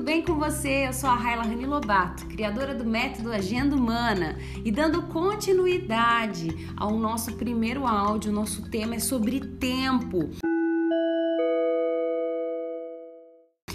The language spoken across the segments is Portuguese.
tudo bem com você? Eu sou a Raila Rani Lobato, criadora do método Agenda Humana e dando continuidade ao nosso primeiro áudio, nosso tema é sobre tempo.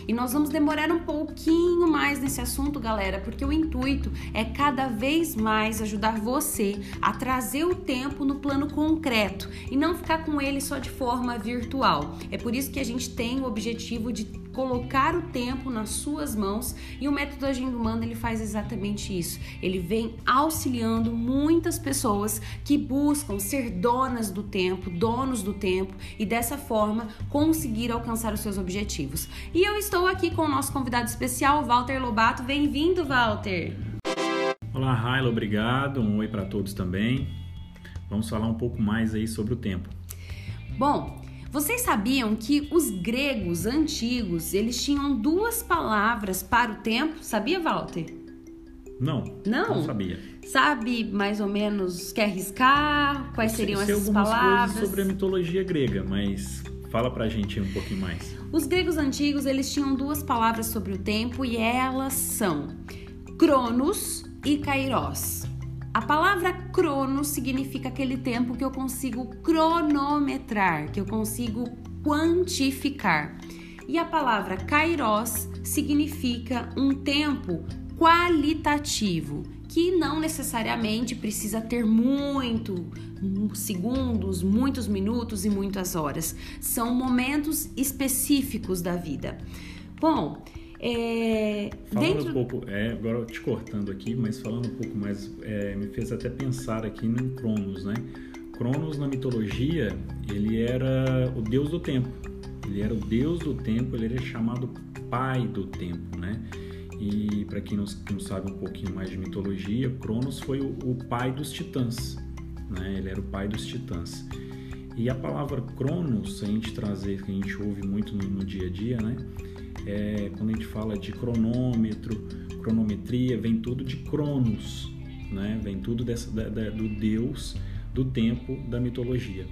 E nós vamos demorar um pouquinho mais nesse assunto, galera, porque o intuito é cada vez mais ajudar você a trazer o tempo no plano concreto e não ficar com ele só de forma virtual. É por isso que a gente tem o objetivo de colocar o tempo nas suas mãos e o método Agindo Humano ele faz exatamente isso. Ele vem auxiliando muitas pessoas que buscam ser donas do tempo, donos do tempo e dessa forma conseguir alcançar os seus objetivos. E eu estou aqui com o nosso convidado especial, Walter Lobato. Bem-vindo, Walter. Olá, Raila, obrigado. Um oi para todos também. Vamos falar um pouco mais aí sobre o tempo. Bom, vocês sabiam que os gregos antigos, eles tinham duas palavras para o tempo? Sabia, Walter? Não. Não? Não sabia. Sabe mais ou menos, quer arriscar? Quais seriam essas algumas palavras? coisas sobre a mitologia grega, mas fala pra gente um pouquinho mais. Os gregos antigos, eles tinham duas palavras sobre o tempo e elas são Cronos e Kairos. A palavra cronos significa aquele tempo que eu consigo cronometrar, que eu consigo quantificar. E a palavra kairos significa um tempo qualitativo, que não necessariamente precisa ter muito segundos, muitos minutos e muitas horas. São momentos específicos da vida. Bom, é, Falando dentro... um pouco, é, agora te cortando aqui, mas falando um pouco mais, é, me fez até pensar aqui no Cronos, né? Cronos na mitologia, ele era o deus do tempo. Ele era o deus do tempo, ele era chamado pai do tempo, né? E para quem não, não, sabe um pouquinho mais de mitologia, Cronos foi o, o pai dos titãs, né? Ele era o pai dos titãs. E a palavra Cronos, a gente trazer, que a gente ouve muito no, no dia a dia, né? É, quando a gente fala de cronômetro, cronometria, vem tudo de Cronos, né? Vem tudo dessa, da, da, do deus do tempo da mitologia.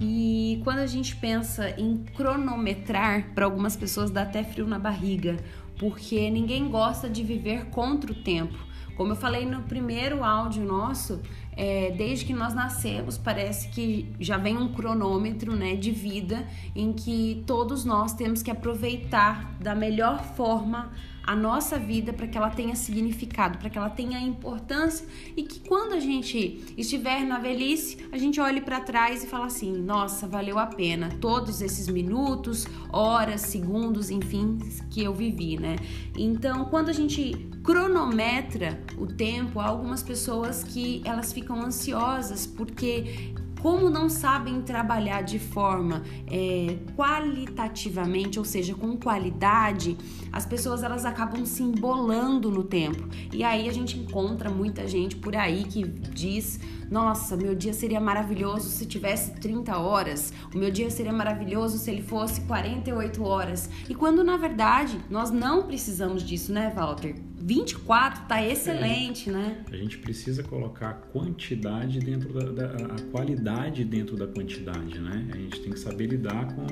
E quando a gente pensa em cronometrar, para algumas pessoas dá até frio na barriga, porque ninguém gosta de viver contra o tempo. Como eu falei no primeiro áudio nosso, é, desde que nós nascemos, parece que já vem um cronômetro né, de vida em que todos nós temos que aproveitar da melhor forma a nossa vida para que ela tenha significado, para que ela tenha importância e que quando a gente estiver na velhice, a gente olhe para trás e fala assim: nossa, valeu a pena todos esses minutos, horas, segundos, enfim, que eu vivi, né? Então, quando a gente cronometra o tempo, algumas pessoas que elas ficam ansiosas porque como não sabem trabalhar de forma é, qualitativamente, ou seja, com qualidade, as pessoas elas acabam se embolando no tempo. E aí a gente encontra muita gente por aí que diz: Nossa, meu dia seria maravilhoso se tivesse 30 horas, o meu dia seria maravilhoso se ele fosse 48 horas. E quando na verdade nós não precisamos disso, né, Walter? 24 tá excelente, é, né? A gente precisa colocar a quantidade dentro da, da, a qualidade dentro da quantidade, né? A gente tem que saber lidar com,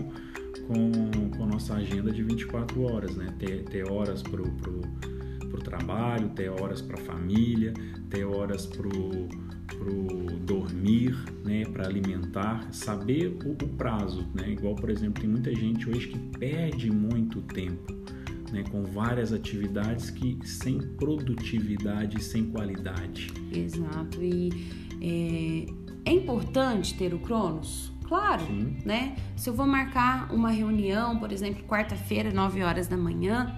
com, com a nossa agenda de 24 horas, né? Ter, ter horas pro, pro, pro trabalho, ter horas para família, ter horas pro, pro dormir, né? Para alimentar, saber o, o prazo, né? Igual, por exemplo, tem muita gente hoje que perde muito tempo né, com várias atividades que sem produtividade, sem qualidade. Exato. E é, é importante ter o Cronos? Claro, Sim. né? Se eu vou marcar uma reunião, por exemplo, quarta-feira, 9 horas da manhã,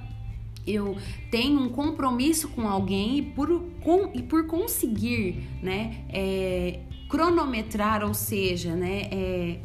eu tenho um compromisso com alguém e por, com, e por conseguir, né, é, cronometrar, ou seja, né, é,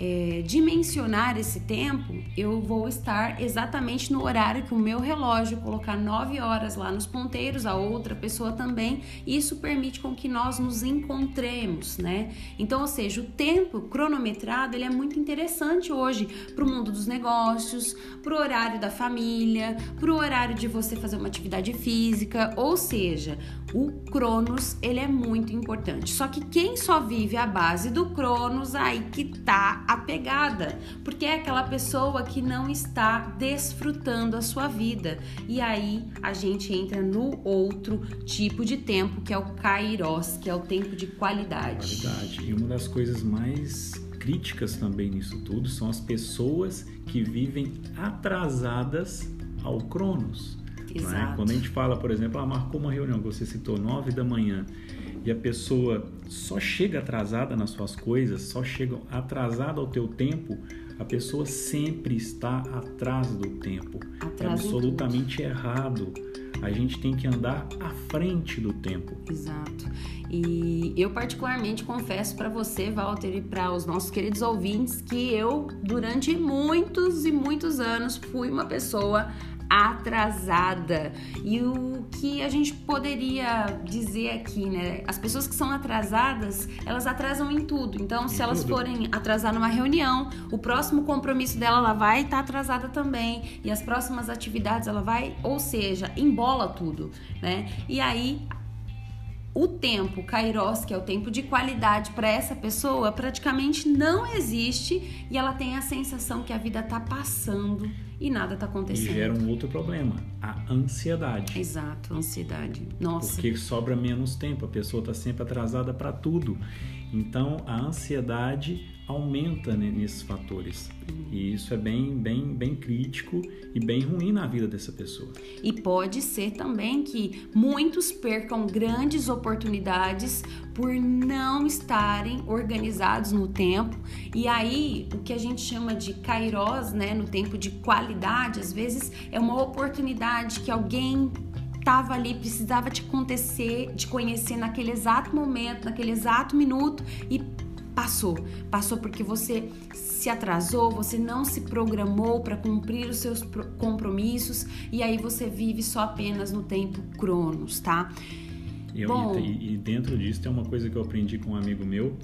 é, dimensionar esse tempo, eu vou estar exatamente no horário que o meu relógio colocar 9 horas lá nos ponteiros, a outra pessoa também. Isso permite com que nós nos encontremos, né? Então, ou seja, o tempo cronometrado ele é muito interessante hoje para o mundo dos negócios, para o horário da família, para o horário de você fazer uma atividade física, ou seja, o Cronos ele é muito importante. Só que quem só vive a base do Cronos aí que tá apegada, porque é aquela pessoa que não está desfrutando a sua vida. E aí a gente entra no outro tipo de tempo, que é o kairos, que é o tempo de qualidade. Qualidade. E uma das coisas mais críticas também nisso tudo são as pessoas que vivem atrasadas ao Cronos. Né? Quando a gente fala, por exemplo, ah, marcou uma reunião que você citou, nove da manhã, e a pessoa só chega atrasada nas suas coisas, só chega atrasada ao teu tempo, a pessoa sempre está atrás do tempo. é absolutamente errado. A gente tem que andar à frente do tempo. Exato. E eu particularmente confesso para você, Walter, e para os nossos queridos ouvintes, que eu durante muitos e muitos anos fui uma pessoa atrasada. E o que a gente poderia dizer aqui, né? As pessoas que são atrasadas, elas atrasam em tudo. Então, se elas forem atrasar numa reunião, o próximo compromisso dela ela vai estar tá atrasada também. E as próximas atividades ela vai, ou seja, embola tudo, né? E aí o tempo kairos, que é o tempo de qualidade para essa pessoa, praticamente não existe e ela tem a sensação que a vida está passando e nada está acontecendo. E gera um outro problema, a ansiedade. Exato, ansiedade. Nossa. Porque sobra menos tempo, a pessoa está sempre atrasada para tudo. Então, a ansiedade aumenta né, nesses fatores. E isso é bem, bem, bem crítico e bem ruim na vida dessa pessoa. E pode ser também que muitos percam grandes oportunidades por não estarem organizados no tempo. E aí, o que a gente chama de kairos, né, no tempo de qualidade, às vezes é uma oportunidade que alguém estava ali, precisava te acontecer, te conhecer naquele exato momento, naquele exato minuto e passou. Passou porque você se atrasou, você não se programou para cumprir os seus compromissos e aí você vive só apenas no tempo cronos, tá? E, Bom, e, e dentro disso tem uma coisa que eu aprendi com um amigo meu,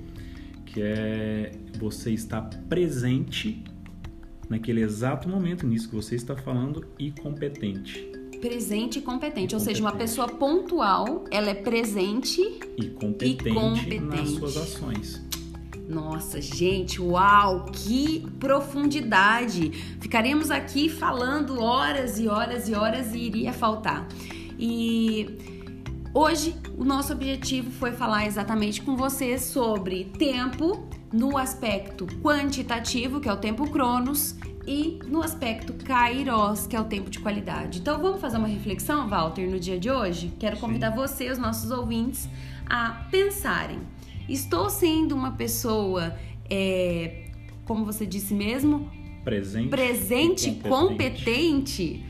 que é você estar presente naquele exato momento nisso que você está falando e competente presente e competente. Ou seja, uma pessoa pontual, ela é presente e competente, e competente. nas suas ações. Nossa, gente, uau, que profundidade! Ficaremos aqui falando horas e horas e horas e iria faltar. E hoje o nosso objetivo foi falar exatamente com você sobre tempo no aspecto quantitativo, que é o tempo cronos, e no aspecto kairos, que é o tempo de qualidade. Então vamos fazer uma reflexão, Walter, no dia de hoje? Quero convidar Sim. você, os nossos ouvintes, a pensarem. Estou sendo uma pessoa, é, como você disse mesmo, presente, presente competente. competente.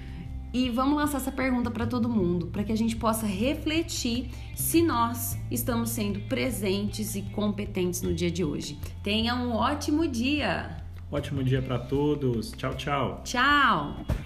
E vamos lançar essa pergunta para todo mundo, para que a gente possa refletir se nós estamos sendo presentes e competentes no dia de hoje. Tenha um ótimo dia! Ótimo dia para todos. Tchau, tchau. Tchau.